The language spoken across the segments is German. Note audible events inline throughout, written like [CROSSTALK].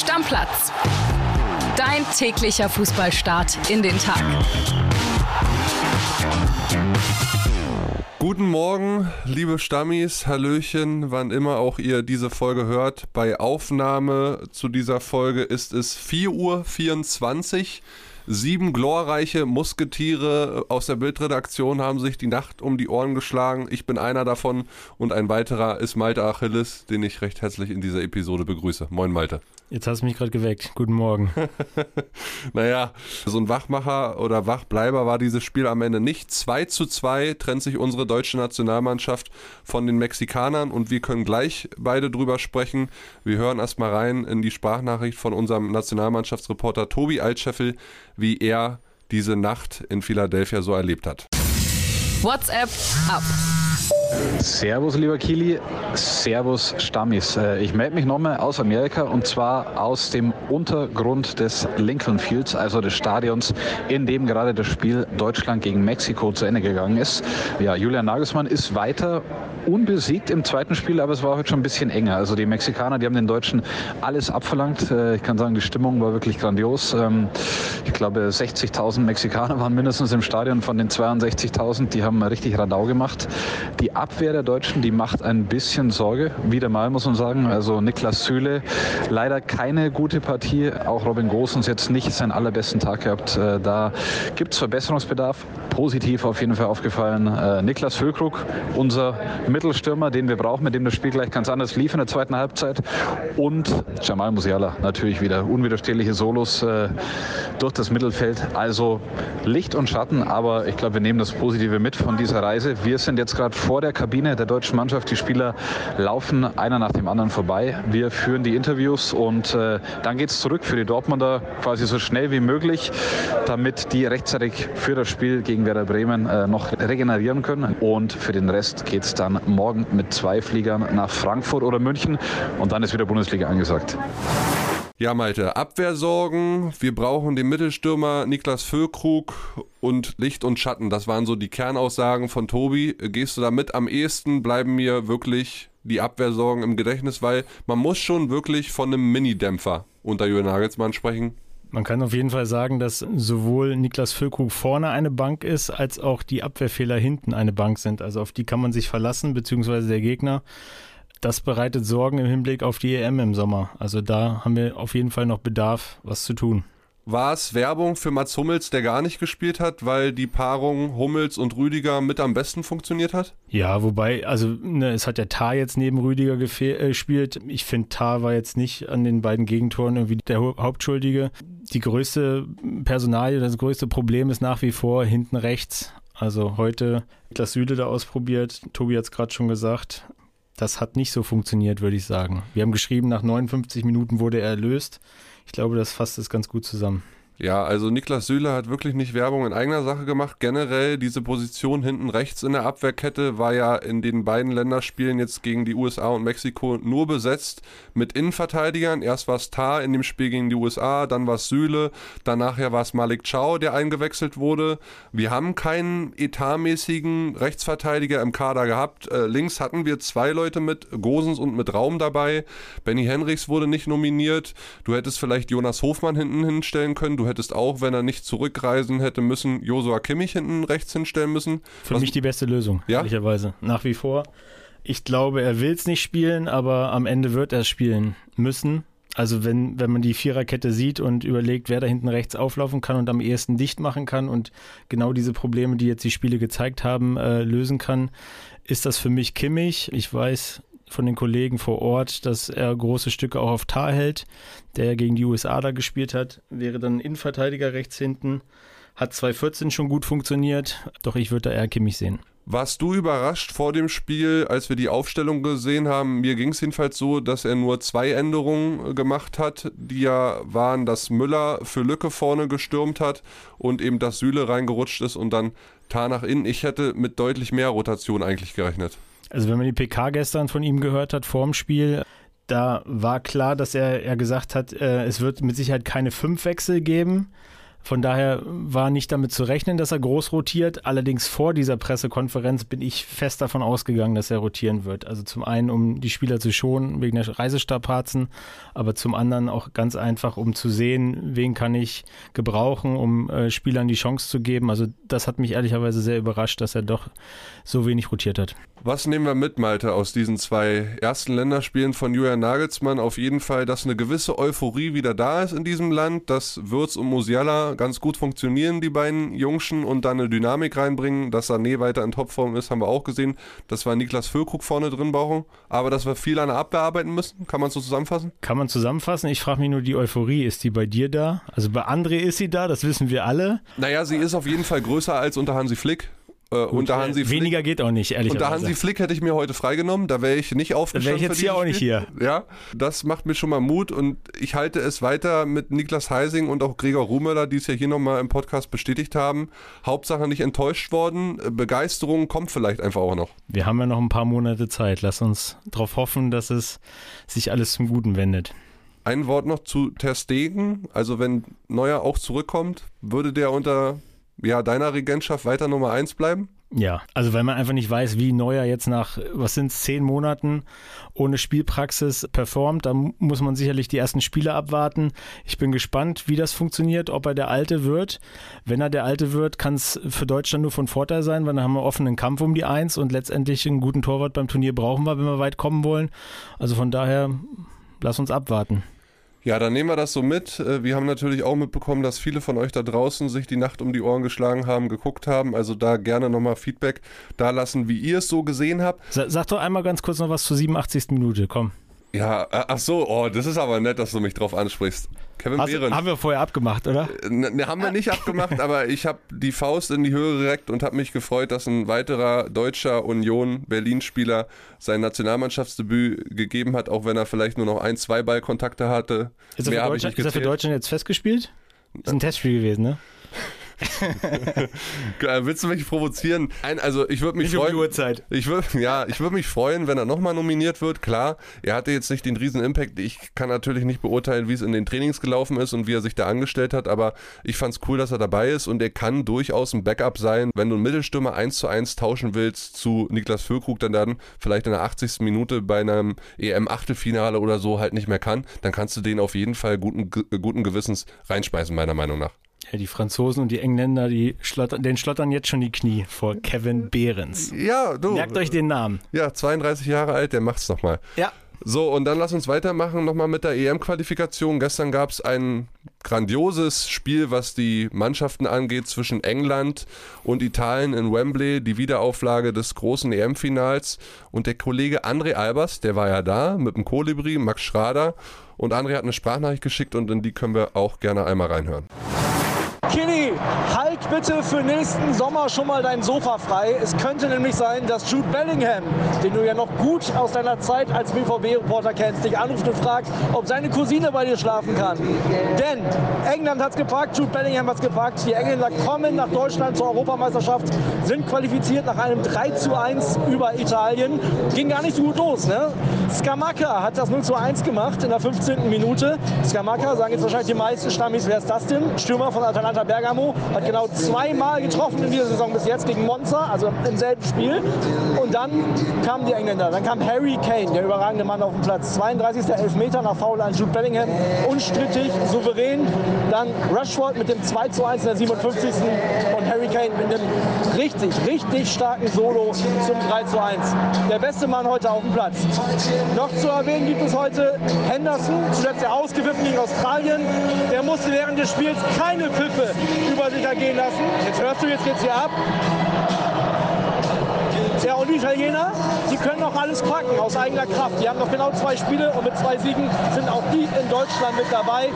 Stammplatz. Dein täglicher Fußballstart in den Tag. Guten Morgen, liebe Stammis, Hallöchen, wann immer auch ihr diese Folge hört. Bei Aufnahme zu dieser Folge ist es 4.24 Uhr. Sieben glorreiche Musketiere aus der Bildredaktion haben sich die Nacht um die Ohren geschlagen. Ich bin einer davon und ein weiterer ist Malte Achilles, den ich recht herzlich in dieser Episode begrüße. Moin Malte. Jetzt hast du mich gerade geweckt. Guten Morgen. [LAUGHS] naja, so ein Wachmacher oder Wachbleiber war dieses Spiel am Ende nicht. 2 zu 2 trennt sich unsere deutsche Nationalmannschaft von den Mexikanern und wir können gleich beide drüber sprechen. Wir hören erstmal rein in die Sprachnachricht von unserem Nationalmannschaftsreporter Tobi Altscheffel, wie er diese Nacht in Philadelphia so erlebt hat. WhatsApp ab. Servus, lieber Kili. Servus, Stammis. Äh, ich melde mich nochmal aus Amerika und zwar aus dem Untergrund des Lincoln Fields, also des Stadions, in dem gerade das Spiel Deutschland gegen Mexiko zu Ende gegangen ist. Ja, Julian Nagelsmann ist weiter unbesiegt im zweiten Spiel, aber es war heute schon ein bisschen enger. Also die Mexikaner, die haben den Deutschen alles abverlangt. Äh, ich kann sagen, die Stimmung war wirklich grandios. Ähm, ich glaube, 60.000 Mexikaner waren mindestens im Stadion von den 62.000. Die haben richtig Radau gemacht. Die Abwehr der Deutschen, die macht ein bisschen Sorge. Wieder mal, muss man sagen. Also Niklas Süle, leider keine gute Partie. Auch Robin Gosens jetzt nicht seinen allerbesten Tag gehabt. Äh, da gibt es Verbesserungsbedarf. Positiv auf jeden Fall aufgefallen. Äh, Niklas Füllkrug, unser Mittelstürmer, den wir brauchen, mit dem das Spiel gleich ganz anders lief in der zweiten Halbzeit. Und Jamal Musiala natürlich wieder. Unwiderstehliche Solos äh, durch das Mittelfeld. Also Licht und Schatten, aber ich glaube, wir nehmen das Positive mit von dieser Reise. Wir sind jetzt gerade vor der Kabine der deutschen Mannschaft. Die Spieler laufen einer nach dem anderen vorbei. Wir führen die Interviews und äh, dann geht es zurück für die Dortmunder quasi so schnell wie möglich, damit die rechtzeitig für das Spiel gegen Werder Bremen äh, noch regenerieren können. Und für den Rest geht es dann morgen mit zwei Fliegern nach Frankfurt oder München und dann ist wieder Bundesliga angesagt. Ja, Malte, Abwehrsorgen. Wir brauchen den Mittelstürmer Niklas Füllkrug und Licht und Schatten. Das waren so die Kernaussagen von Tobi. Gehst du damit? Am ehesten bleiben mir wirklich die Abwehrsorgen im Gedächtnis, weil man muss schon wirklich von einem Mini-Dämpfer unter Jürgen Nagelsmann sprechen. Man kann auf jeden Fall sagen, dass sowohl Niklas Füllkrug vorne eine Bank ist, als auch die Abwehrfehler hinten eine Bank sind. Also auf die kann man sich verlassen, beziehungsweise der Gegner das bereitet Sorgen im Hinblick auf die EM im Sommer. Also da haben wir auf jeden Fall noch Bedarf, was zu tun. War es Werbung für Mats Hummels, der gar nicht gespielt hat, weil die Paarung Hummels und Rüdiger mit am besten funktioniert hat? Ja, wobei, also ne, es hat ja Tar jetzt neben Rüdiger äh, gespielt. Ich finde, Tar war jetzt nicht an den beiden Gegentoren irgendwie der Hauptschuldige. Die größte Personalie, das größte Problem ist nach wie vor hinten rechts. Also heute Niklas Süle da ausprobiert, Tobi hat es gerade schon gesagt das hat nicht so funktioniert, würde ich sagen. Wir haben geschrieben, nach 59 Minuten wurde er erlöst. Ich glaube, das fasst es ganz gut zusammen. Ja, also Niklas Süle hat wirklich nicht Werbung in eigener Sache gemacht. Generell diese Position hinten rechts in der Abwehrkette war ja in den beiden Länderspielen jetzt gegen die USA und Mexiko nur besetzt mit Innenverteidigern. Erst war es Tar in dem Spiel gegen die USA, dann war es Süle, danach war es Malik Chow, der eingewechselt wurde. Wir haben keinen etatmäßigen Rechtsverteidiger im Kader gehabt. Äh, links hatten wir zwei Leute mit Gosens und mit Raum dabei. Benny Henrichs wurde nicht nominiert. Du hättest vielleicht Jonas Hofmann hinten hinstellen können. Du hättest auch, wenn er nicht zurückreisen hätte müssen, Josua Kimmich hinten rechts hinstellen müssen. Für Was, mich die beste Lösung, ja? ehrlicherweise. Nach wie vor. Ich glaube, er will es nicht spielen, aber am Ende wird er es spielen müssen. Also wenn, wenn man die Viererkette sieht und überlegt, wer da hinten rechts auflaufen kann und am ehesten dicht machen kann und genau diese Probleme, die jetzt die Spiele gezeigt haben, äh, lösen kann, ist das für mich Kimmich. Ich weiß, von den Kollegen vor Ort, dass er große Stücke auch auf Tar hält, der gegen die USA da gespielt hat, wäre dann Innenverteidiger rechts hinten. Hat 2014 schon gut funktioniert, doch ich würde da eher Kimmich sehen. Warst du überrascht vor dem Spiel, als wir die Aufstellung gesehen haben? Mir ging es jedenfalls so, dass er nur zwei Änderungen gemacht hat, die ja waren, dass Müller für Lücke vorne gestürmt hat und eben dass Süle reingerutscht ist und dann Tar nach innen. Ich hätte mit deutlich mehr Rotation eigentlich gerechnet. Also wenn man die PK gestern von ihm gehört hat vor dem Spiel, da war klar, dass er, er gesagt hat, äh, es wird mit Sicherheit keine fünf Wechsel geben. Von daher war nicht damit zu rechnen, dass er groß rotiert. Allerdings vor dieser Pressekonferenz bin ich fest davon ausgegangen, dass er rotieren wird. Also zum einen, um die Spieler zu schonen wegen der Reisestrapazen, aber zum anderen auch ganz einfach, um zu sehen, wen kann ich gebrauchen, um äh, Spielern die Chance zu geben. Also das hat mich ehrlicherweise sehr überrascht, dass er doch so wenig rotiert hat. Was nehmen wir mit, Malte, aus diesen zwei ersten Länderspielen von Julian Nagelsmann? Auf jeden Fall, dass eine gewisse Euphorie wieder da ist in diesem Land, dass Würz und Musiala ganz gut funktionieren, die beiden Jungschen, und dann eine Dynamik reinbringen. Dass Sané weiter in Topform ist, haben wir auch gesehen. Dass wir Niklas Füllkrug vorne drin brauchen. Aber dass wir viel an der Abwehr arbeiten müssen, kann man so zusammenfassen? Kann man zusammenfassen. Ich frage mich nur, die Euphorie, ist die bei dir da? Also bei André ist sie da, das wissen wir alle. Naja, sie ist auf jeden Fall größer als unter Hansi Flick. Äh, Gut, unter Hansi Flick, weniger geht auch nicht, ehrlich gesagt. Unter Hansi Flick hätte ich mir heute freigenommen, da wäre ich nicht aufgestanden. Da wäre ich jetzt hier auch nicht hier. Ja, das macht mir schon mal Mut und ich halte es weiter mit Niklas Heising und auch Gregor Ruhmöller, die es ja hier nochmal im Podcast bestätigt haben. Hauptsache nicht enttäuscht worden. Begeisterung kommt vielleicht einfach auch noch. Wir haben ja noch ein paar Monate Zeit. Lass uns darauf hoffen, dass es sich alles zum Guten wendet. Ein Wort noch zu Ter Stegen. Also wenn Neuer auch zurückkommt, würde der unter ja, deiner Regentschaft weiter Nummer 1 bleiben? Ja, also weil man einfach nicht weiß, wie Neuer jetzt nach, was sind zehn Monaten ohne Spielpraxis performt. Da muss man sicherlich die ersten Spiele abwarten. Ich bin gespannt, wie das funktioniert, ob er der Alte wird. Wenn er der Alte wird, kann es für Deutschland nur von Vorteil sein, weil dann haben wir offenen Kampf um die Eins und letztendlich einen guten Torwart beim Turnier brauchen wir, wenn wir weit kommen wollen. Also von daher, lass uns abwarten. Ja, dann nehmen wir das so mit. Äh, wir haben natürlich auch mitbekommen, dass viele von euch da draußen sich die Nacht um die Ohren geschlagen haben, geguckt haben. Also da gerne nochmal Feedback da lassen, wie ihr es so gesehen habt. Sag doch einmal ganz kurz noch was zur 87. Minute, komm. Ja, äh, ach so, oh, das ist aber nett, dass du mich drauf ansprichst. Kevin Hast, Behrens. Haben wir vorher abgemacht, oder? Ne, ne haben wir nicht abgemacht, aber ich habe die Faust in die Höhe gereckt und habe mich gefreut, dass ein weiterer deutscher Union Berlin-Spieler sein Nationalmannschaftsdebüt gegeben hat, auch wenn er vielleicht nur noch ein, zwei Ballkontakte hatte. Ist er, für Deutschland, ist er für Deutschland jetzt festgespielt? Ist ein Testspiel gewesen, ne? [LAUGHS] Willst du mich provozieren? Nein, also ich würde mich nicht freuen. Um die Uhrzeit. Ich würd, ja, ich würde mich freuen, wenn er nochmal nominiert wird. Klar, er hatte jetzt nicht den riesen Impact. Ich kann natürlich nicht beurteilen, wie es in den Trainings gelaufen ist und wie er sich da angestellt hat, aber ich fand es cool, dass er dabei ist und er kann durchaus ein Backup sein. Wenn du einen Mittelstürmer 1 zu 1 tauschen willst zu Niklas Füllkrug, dann dann vielleicht in der 80. Minute bei einem EM-Achtelfinale oder so halt nicht mehr kann, dann kannst du den auf jeden Fall guten, guten Gewissens reinspeisen, meiner Meinung nach. Ja, die Franzosen und die Engländer, die schlottern, den schlottern jetzt schon die Knie vor Kevin Behrens. Ja, du. Merkt euch den Namen. Ja, 32 Jahre alt, der macht's nochmal. Ja. So, und dann lass uns weitermachen nochmal mit der EM-Qualifikation. Gestern gab es ein grandioses Spiel, was die Mannschaften angeht, zwischen England und Italien in Wembley, die Wiederauflage des großen EM-Finals. Und der Kollege André Albers, der war ja da mit dem Kolibri, Max Schrader. Und André hat eine Sprachnachricht geschickt und in die können wir auch gerne einmal reinhören. Killy, halt bitte für nächsten Sommer schon mal dein Sofa frei. Es könnte nämlich sein, dass Jude Bellingham, den du ja noch gut aus deiner Zeit als BVB-Reporter kennst, dich anruft und fragt, ob seine Cousine bei dir schlafen kann. Denn England hat es gepackt, Jude Bellingham hat es gepackt. Die Engländer kommen nach Deutschland zur Europameisterschaft, sind qualifiziert nach einem 3 zu 1 über Italien. Ging gar nicht so gut los. Ne? Skamaka hat das 0 zu 1 gemacht in der 15. Minute. Skamaka, sagen jetzt wahrscheinlich die meisten Stammis, wer ist das denn? Stürmer von Atalanta Bergamo, hat genau zweimal getroffen in dieser Saison bis jetzt gegen Monza, also im selben Spiel. Und dann kamen die Engländer, dann kam Harry Kane, der überragende Mann auf dem Platz. 32. Elfmeter nach Foul an Jude Bellingham, unstrittig, souverän. Dann Rashford mit dem 2 zu 1 in der 57. und Harry Kane mit einem richtig, richtig starken Solo zum 3 zu 1. Der beste Mann heute auf dem Platz. Noch zu erwähnen gibt es heute Henderson, zuletzt der ausgewiffen gegen Australien. Der musste während des Spiels keine Pfiffe über sich ergehen lassen. Jetzt hörst du, jetzt geht's hier ab. Ja, und die Italiener, die können auch alles packen aus eigener Kraft. Die haben noch genau zwei Spiele und mit zwei Siegen sind auch die in Deutschland mit dabei.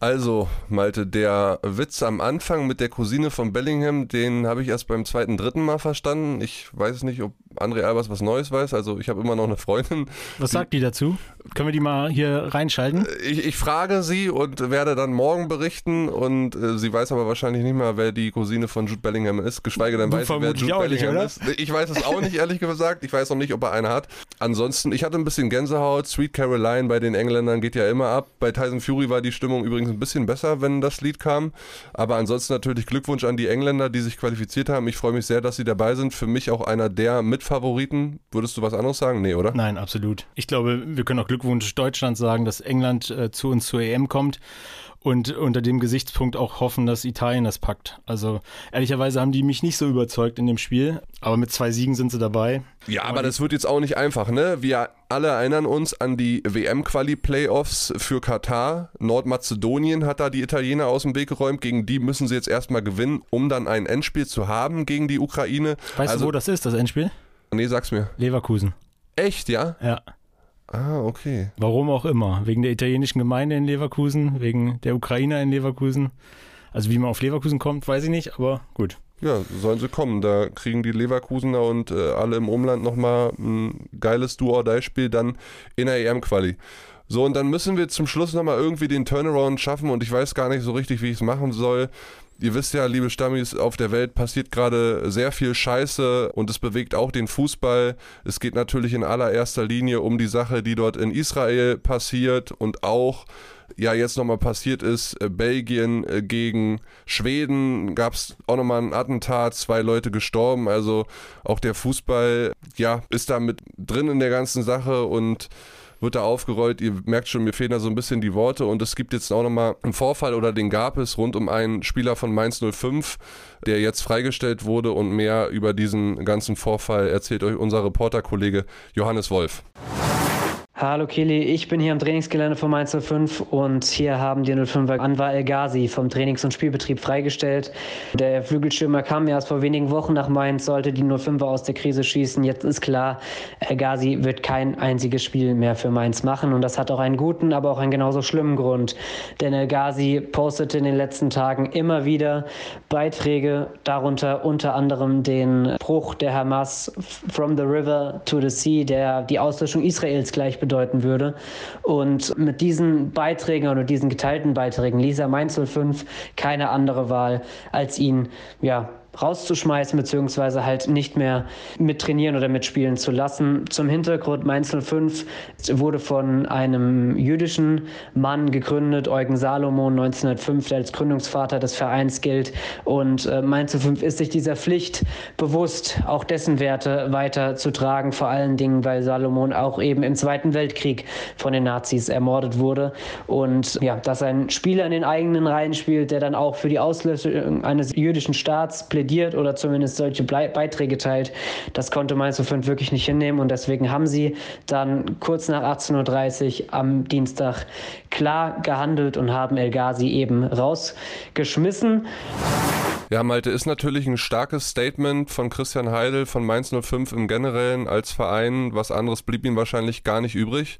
Also, Malte, der Witz am Anfang mit der Cousine von Bellingham, den habe ich erst beim zweiten, dritten Mal verstanden. Ich weiß nicht, ob André Albers was Neues weiß. Also, ich habe immer noch eine Freundin. Was sagt die, die dazu? Können wir die mal hier reinschalten? Ich, ich frage sie und werde dann morgen berichten und äh, sie weiß aber wahrscheinlich nicht mal, wer die Cousine von Jude Bellingham ist, geschweige denn weiß sie, wer Jude Bellingham nicht, ist. Ich weiß es auch nicht, ehrlich gesagt. Ich weiß auch nicht, ob er eine hat. Ansonsten, ich hatte ein bisschen Gänsehaut. Sweet Caroline bei den Engländern geht ja immer ab. Bei Tyson Fury war die Stimmung übrigens ein bisschen besser, wenn das Lied kam. Aber ansonsten natürlich Glückwunsch an die Engländer, die sich qualifiziert haben. Ich freue mich sehr, dass sie dabei sind. Für mich auch einer der Mitfavoriten. Würdest du was anderes sagen? Nee, oder? Nein, absolut. Ich glaube, wir können auch Glückwunsch Deutschland sagen, dass England äh, zu uns zur EM kommt und unter dem Gesichtspunkt auch hoffen, dass Italien das packt. Also ehrlicherweise haben die mich nicht so überzeugt in dem Spiel, aber mit zwei Siegen sind sie dabei. Ja, aber das wird jetzt auch nicht einfach, ne? Wir alle erinnern uns an die WM-Quali-Playoffs für Katar. Nordmazedonien hat da die Italiener aus dem Weg geräumt. Gegen die müssen sie jetzt erstmal gewinnen, um dann ein Endspiel zu haben gegen die Ukraine. Weißt also, du, wo das ist, das Endspiel? Nee, sag's mir. Leverkusen. Echt, ja? Ja. Ah, okay. Warum auch immer. Wegen der italienischen Gemeinde in Leverkusen, wegen der Ukrainer in Leverkusen. Also wie man auf Leverkusen kommt, weiß ich nicht, aber gut. Ja, sollen sie kommen. Da kriegen die Leverkusener und äh, alle im Umland nochmal ein geiles Do-or-Die-Spiel dann in der EM-Quali. So, und dann müssen wir zum Schluss nochmal irgendwie den Turnaround schaffen und ich weiß gar nicht so richtig, wie ich es machen soll. Ihr wisst ja, liebe Stammis, auf der Welt passiert gerade sehr viel Scheiße und es bewegt auch den Fußball. Es geht natürlich in allererster Linie um die Sache, die dort in Israel passiert und auch ja jetzt nochmal passiert ist, Belgien äh, gegen Schweden, gab es auch nochmal ein Attentat, zwei Leute gestorben, also auch der Fußball, ja, ist da mit drin in der ganzen Sache und wird da aufgerollt. Ihr merkt schon, mir fehlen da so ein bisschen die Worte und es gibt jetzt auch nochmal einen Vorfall oder den gab es rund um einen Spieler von Mainz 05, der jetzt freigestellt wurde und mehr über diesen ganzen Vorfall erzählt euch unser Reporterkollege Johannes Wolf. Hallo Kili, ich bin hier am Trainingsgelände von Mainz 05 und hier haben die 05er Anwar El Ghazi vom Trainings- und Spielbetrieb freigestellt. Der Flügelstürmer kam erst vor wenigen Wochen nach Mainz, sollte die 05er aus der Krise schießen. Jetzt ist klar, El Ghazi wird kein einziges Spiel mehr für Mainz machen und das hat auch einen guten, aber auch einen genauso schlimmen Grund. Denn El Ghazi postete in den letzten Tagen immer wieder Beiträge, darunter unter anderem den Bruch der Hamas from the river to the sea, der die Auslöschung Israels gleich bedeutet bedeuten würde. Und mit diesen Beiträgen oder diesen geteilten Beiträgen Lisa Mainz 05 keine andere Wahl, als ihn ja rauszuschmeißen, beziehungsweise halt nicht mehr mittrainieren oder mitspielen zu lassen. Zum Hintergrund Mainz 05 wurde von einem jüdischen Mann gegründet, Eugen Salomon 1905, der als Gründungsvater des Vereins gilt. Und äh, Mainz 05 ist sich dieser Pflicht bewusst, auch dessen Werte weiterzutragen, vor allen Dingen, weil Salomon auch eben im Zweiten Weltkrieg von den Nazis ermordet wurde. Und ja, dass ein Spieler in den eigenen Reihen spielt, der dann auch für die Auslösung eines jüdischen Staats plädiert, plädiert oder zumindest solche Beiträge teilt. Das konnte Mainz 05 wirklich nicht hinnehmen und deswegen haben sie dann kurz nach 18.30 Uhr am Dienstag klar gehandelt und haben El Ghazi eben rausgeschmissen. Ja, Malte, ist natürlich ein starkes Statement von Christian Heidel von Mainz 05 im Generellen als Verein. Was anderes blieb ihm wahrscheinlich gar nicht übrig.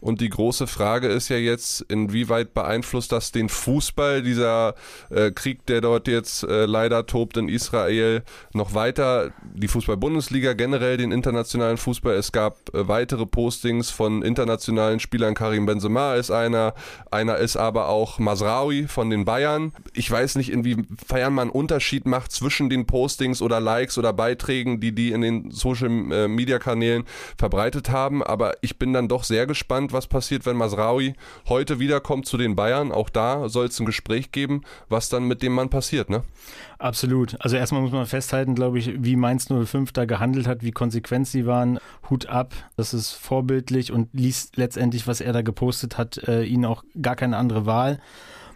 Und die große Frage ist ja jetzt, inwieweit beeinflusst das den Fußball, dieser äh, Krieg, der dort jetzt äh, leider tobt in Israel, noch weiter? Die Fußball-Bundesliga generell, den internationalen Fußball. Es gab äh, weitere Postings von internationalen Spielern. Karim Benzema ist einer. Einer ist aber auch Masraoui von den Bayern. Ich weiß nicht, inwiefern man einen Unterschied macht zwischen den Postings oder Likes oder Beiträgen, die die in den Social-Media-Kanälen verbreitet haben. Aber ich bin dann doch sehr gespannt, gespannt, was passiert, wenn Masraui heute wiederkommt zu den Bayern. Auch da soll es ein Gespräch geben, was dann mit dem Mann passiert, ne? Absolut. Also erstmal muss man festhalten, glaube ich, wie Mainz 05 da gehandelt hat, wie konsequent sie waren. Hut ab. Das ist vorbildlich und liest letztendlich, was er da gepostet hat, äh, ihnen auch gar keine andere Wahl.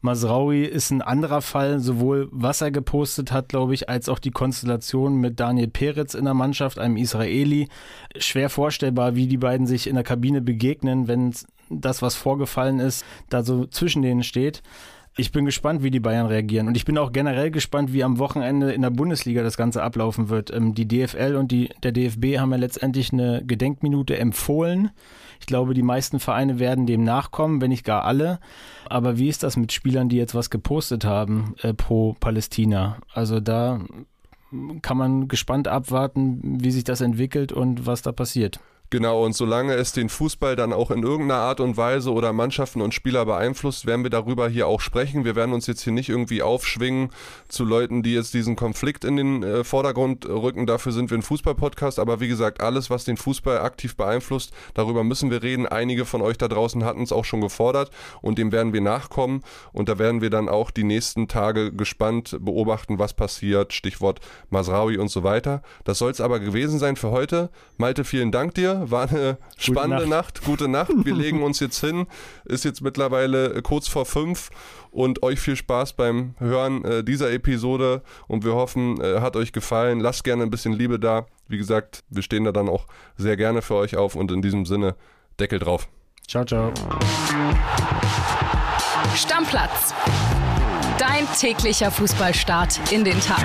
Masraui ist ein anderer Fall, sowohl was er gepostet hat, glaube ich, als auch die Konstellation mit Daniel Peretz in der Mannschaft, einem Israeli. Schwer vorstellbar, wie die beiden sich in der Kabine begegnen, wenn das, was vorgefallen ist, da so zwischen denen steht. Ich bin gespannt, wie die Bayern reagieren. Und ich bin auch generell gespannt, wie am Wochenende in der Bundesliga das Ganze ablaufen wird. Ähm, die DFL und die, der DFB haben ja letztendlich eine Gedenkminute empfohlen. Ich glaube, die meisten Vereine werden dem nachkommen, wenn nicht gar alle. Aber wie ist das mit Spielern, die jetzt was gepostet haben äh, pro Palästina? Also da kann man gespannt abwarten, wie sich das entwickelt und was da passiert. Genau, und solange es den Fußball dann auch in irgendeiner Art und Weise oder Mannschaften und Spieler beeinflusst, werden wir darüber hier auch sprechen. Wir werden uns jetzt hier nicht irgendwie aufschwingen zu Leuten, die jetzt diesen Konflikt in den äh, Vordergrund rücken. Dafür sind wir ein Fußball-Podcast. Aber wie gesagt, alles, was den Fußball aktiv beeinflusst, darüber müssen wir reden. Einige von euch da draußen hatten es auch schon gefordert und dem werden wir nachkommen. Und da werden wir dann auch die nächsten Tage gespannt beobachten, was passiert. Stichwort Masraui und so weiter. Das soll es aber gewesen sein für heute. Malte, vielen Dank dir. War eine spannende Nacht. Nacht. Gute Nacht. Wir legen uns jetzt hin. Ist jetzt mittlerweile kurz vor fünf. Und euch viel Spaß beim Hören äh, dieser Episode. Und wir hoffen, äh, hat euch gefallen. Lasst gerne ein bisschen Liebe da. Wie gesagt, wir stehen da dann auch sehr gerne für euch auf. Und in diesem Sinne, Deckel drauf. Ciao, ciao. Stammplatz. Dein täglicher Fußballstart in den Tag.